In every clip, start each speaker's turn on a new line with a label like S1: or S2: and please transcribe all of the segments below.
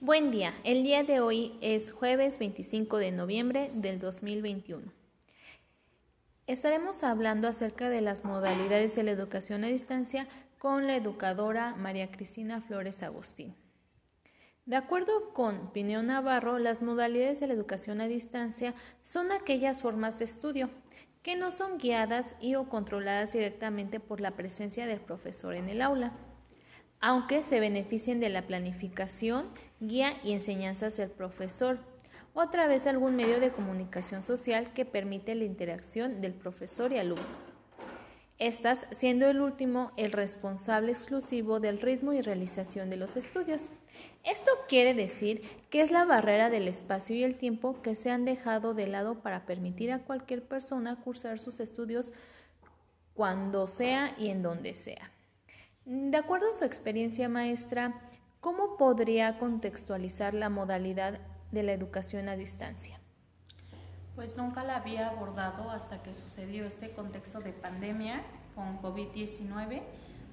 S1: Buen día, el día de hoy es jueves 25 de noviembre del 2021. Estaremos hablando acerca de las modalidades de la educación a distancia con la educadora María Cristina Flores Agustín. De acuerdo con Pineo Navarro, las modalidades de la educación a distancia son aquellas formas de estudio que no son guiadas y o controladas directamente por la presencia del profesor en el aula aunque se beneficien de la planificación, guía y enseñanzas del profesor, o a través de algún medio de comunicación social que permite la interacción del profesor y alumno. Estas siendo el último el responsable exclusivo del ritmo y realización de los estudios. Esto quiere decir que es la barrera del espacio y el tiempo que se han dejado de lado para permitir a cualquier persona cursar sus estudios cuando sea y en donde sea. De acuerdo a su experiencia maestra, ¿cómo podría contextualizar la modalidad de la educación a distancia?
S2: Pues nunca la había abordado hasta que sucedió este contexto de pandemia con COVID-19,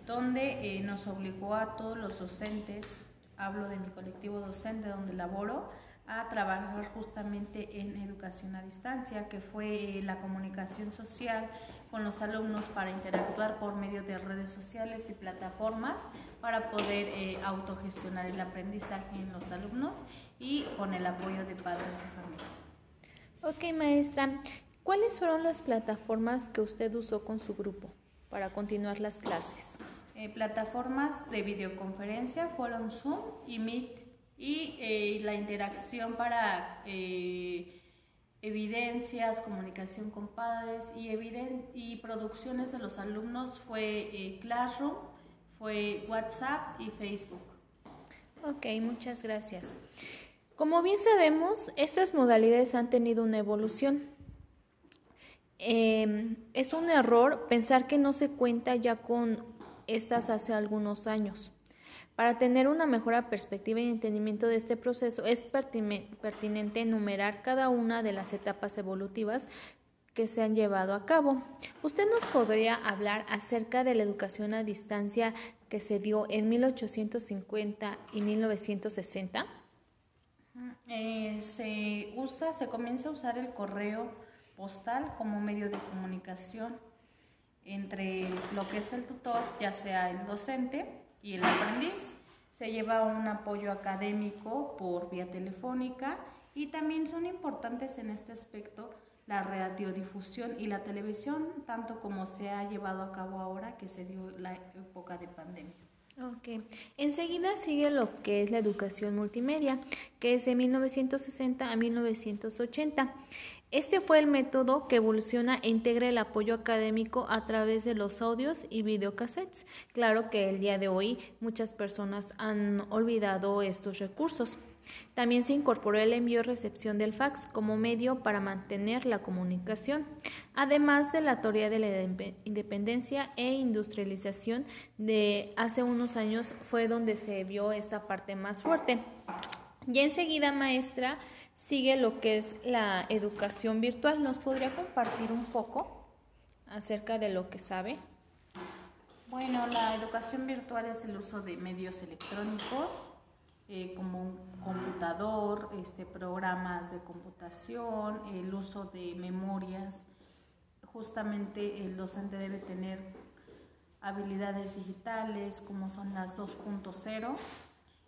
S2: donde eh, nos obligó a todos los docentes, hablo de mi colectivo docente donde laboro, a trabajar justamente en educación a distancia, que fue la comunicación social con los alumnos para interactuar por medio de redes sociales y plataformas para poder eh, autogestionar el aprendizaje en los alumnos y con el apoyo de padres de familia.
S1: Ok, maestra, ¿cuáles fueron las plataformas que usted usó con su grupo para continuar las clases?
S2: Eh, plataformas de videoconferencia fueron Zoom y Meet y eh, la interacción para eh, evidencias, comunicación con padres y, y producciones de los alumnos fue eh, Classroom, fue WhatsApp y Facebook.
S1: Ok, muchas gracias. Como bien sabemos, estas modalidades han tenido una evolución. Em, es un error pensar que no se cuenta ya con estas hace algunos años. Para tener una mejor perspectiva y entendimiento de este proceso, es pertinente enumerar cada una de las etapas evolutivas que se han llevado a cabo. ¿Usted nos podría hablar acerca de la educación a distancia que se dio en 1850 y 1960?
S2: Eh, se usa, se comienza a usar el correo postal como medio de comunicación entre lo que es el tutor, ya sea el docente, y el aprendiz. Se lleva un apoyo académico por vía telefónica y también son importantes en este aspecto la radiodifusión y la televisión, tanto como se ha llevado a cabo ahora que se dio la época de pandemia.
S1: Ok. Enseguida sigue lo que es la educación multimedia, que es de 1960 a 1980. Este fue el método que evoluciona e integra el apoyo académico a través de los audios y videocassettes. Claro que el día de hoy muchas personas han olvidado estos recursos. También se incorporó el envío y recepción del fax como medio para mantener la comunicación, además de la teoría de la independencia e industrialización de hace unos años fue donde se vio esta parte más fuerte. Y enseguida, maestra, sigue lo que es la educación virtual. ¿Nos podría compartir un poco acerca de lo que sabe?
S2: Bueno, la educación virtual es el uso de medios electrónicos eh, como un computador, este, programas de computación, el uso de memorias. Justamente el docente debe tener habilidades digitales como son las 2.0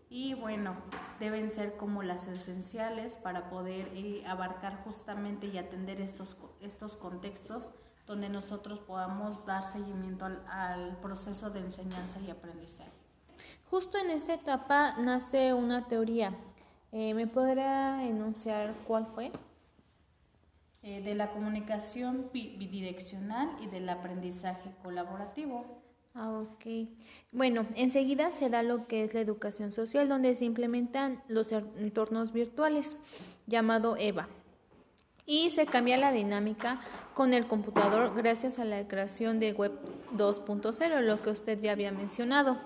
S2: y bueno, deben ser como las esenciales para poder eh, abarcar justamente y atender estos, estos contextos donde nosotros podamos dar seguimiento al, proceso de enseñanza y aprendizaje.
S1: Justo en esta etapa nace una teoría. Eh, ¿Me podrá enunciar cuál fue?
S2: Eh, de la comunicación bidireccional y del aprendizaje colaborativo.
S1: Ah, ok. Bueno, enseguida se da lo que es la educación social, donde se implementan los entornos virtuales, llamado EVA. Y se cambia la dinámica con el computador gracias a la creación de Web 2.0, lo que usted ya había mencionado.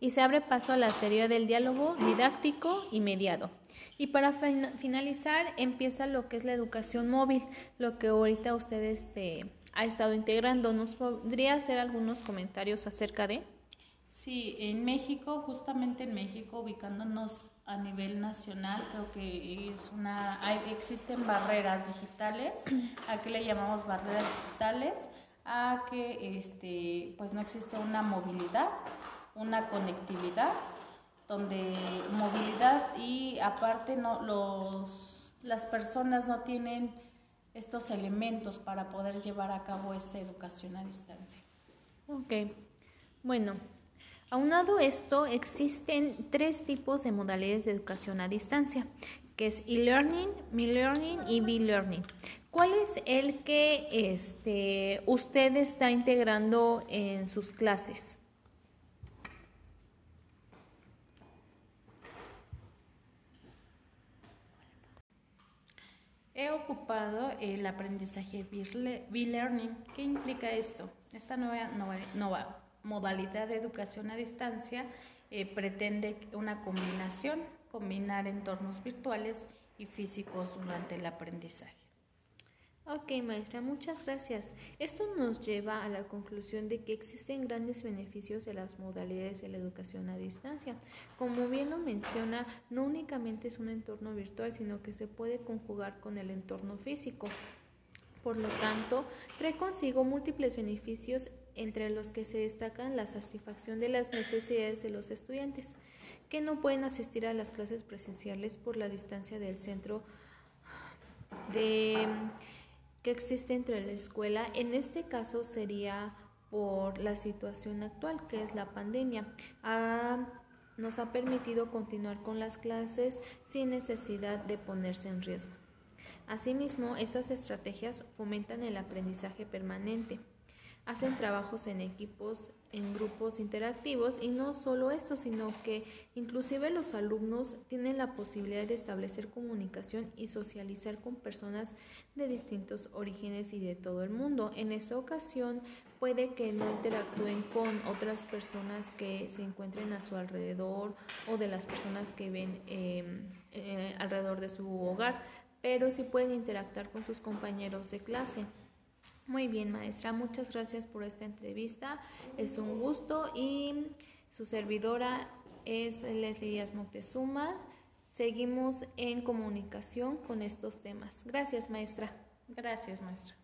S1: Y se abre paso a la teoría del diálogo didáctico y mediado. Y para finalizar empieza lo que es la educación móvil, lo que ahorita ustedes este, ha estado integrando. ¿Nos podría hacer algunos comentarios acerca de?
S2: Sí, en México, justamente en México, ubicándonos a nivel nacional, creo que es una, hay, existen barreras digitales, a qué le llamamos barreras digitales, a que este, pues no existe una movilidad, una conectividad, donde movilidad y aparte no, los, las personas no tienen estos elementos para poder llevar a cabo esta educación a distancia.
S1: Ok, bueno, aunado esto, existen tres tipos de modalidades de educación a distancia, que es e-learning, me-learning y be-learning. ¿Cuál es el que este, usted está integrando en sus clases?
S2: He ocupado el aprendizaje B-Learning. ¿Qué implica esto? Esta nueva, modalidad de educación a distancia eh, pretende una combinación, combinar entornos virtuales y físicos durante el aprendizaje.
S1: Ok, maestra, muchas gracias. Esto nos lleva a la conclusión de que existen grandes beneficios de las modalidades de la educación a distancia. Como bien lo menciona, no únicamente es un entorno virtual, sino que se puede conjugar con el entorno físico. Por lo tanto, trae consigo múltiples beneficios entre los que se destacan la satisfacción de las necesidades de los estudiantes, que no pueden asistir a las clases presenciales por la distancia del centro de que existe entre la escuela. En este caso sería por la situación actual, que es la pandemia. nos ha permitido continuar con las clases sin necesidad de ponerse en riesgo. Asimismo, estas estrategias fomentan el aprendizaje permanente hacen trabajos en equipos, en grupos interactivos y no solo esto, sino que inclusive los alumnos tienen la posibilidad de establecer comunicación y socializar con personas de distintos orígenes y de todo el mundo. En esta ocasión puede que no interactúen con otras personas que se encuentren a su alrededor o de las personas que ven em, eh, alrededor de su hogar, pero sí pueden interactuar con sus compañeros de clase. Muy bien, maestra, muchas gracias por esta entrevista. Es un gusto y su servidora es Leslie Díaz Moctezuma. Seguimos en comunicación con estos temas. Gracias, maestra.
S2: Gracias, maestra.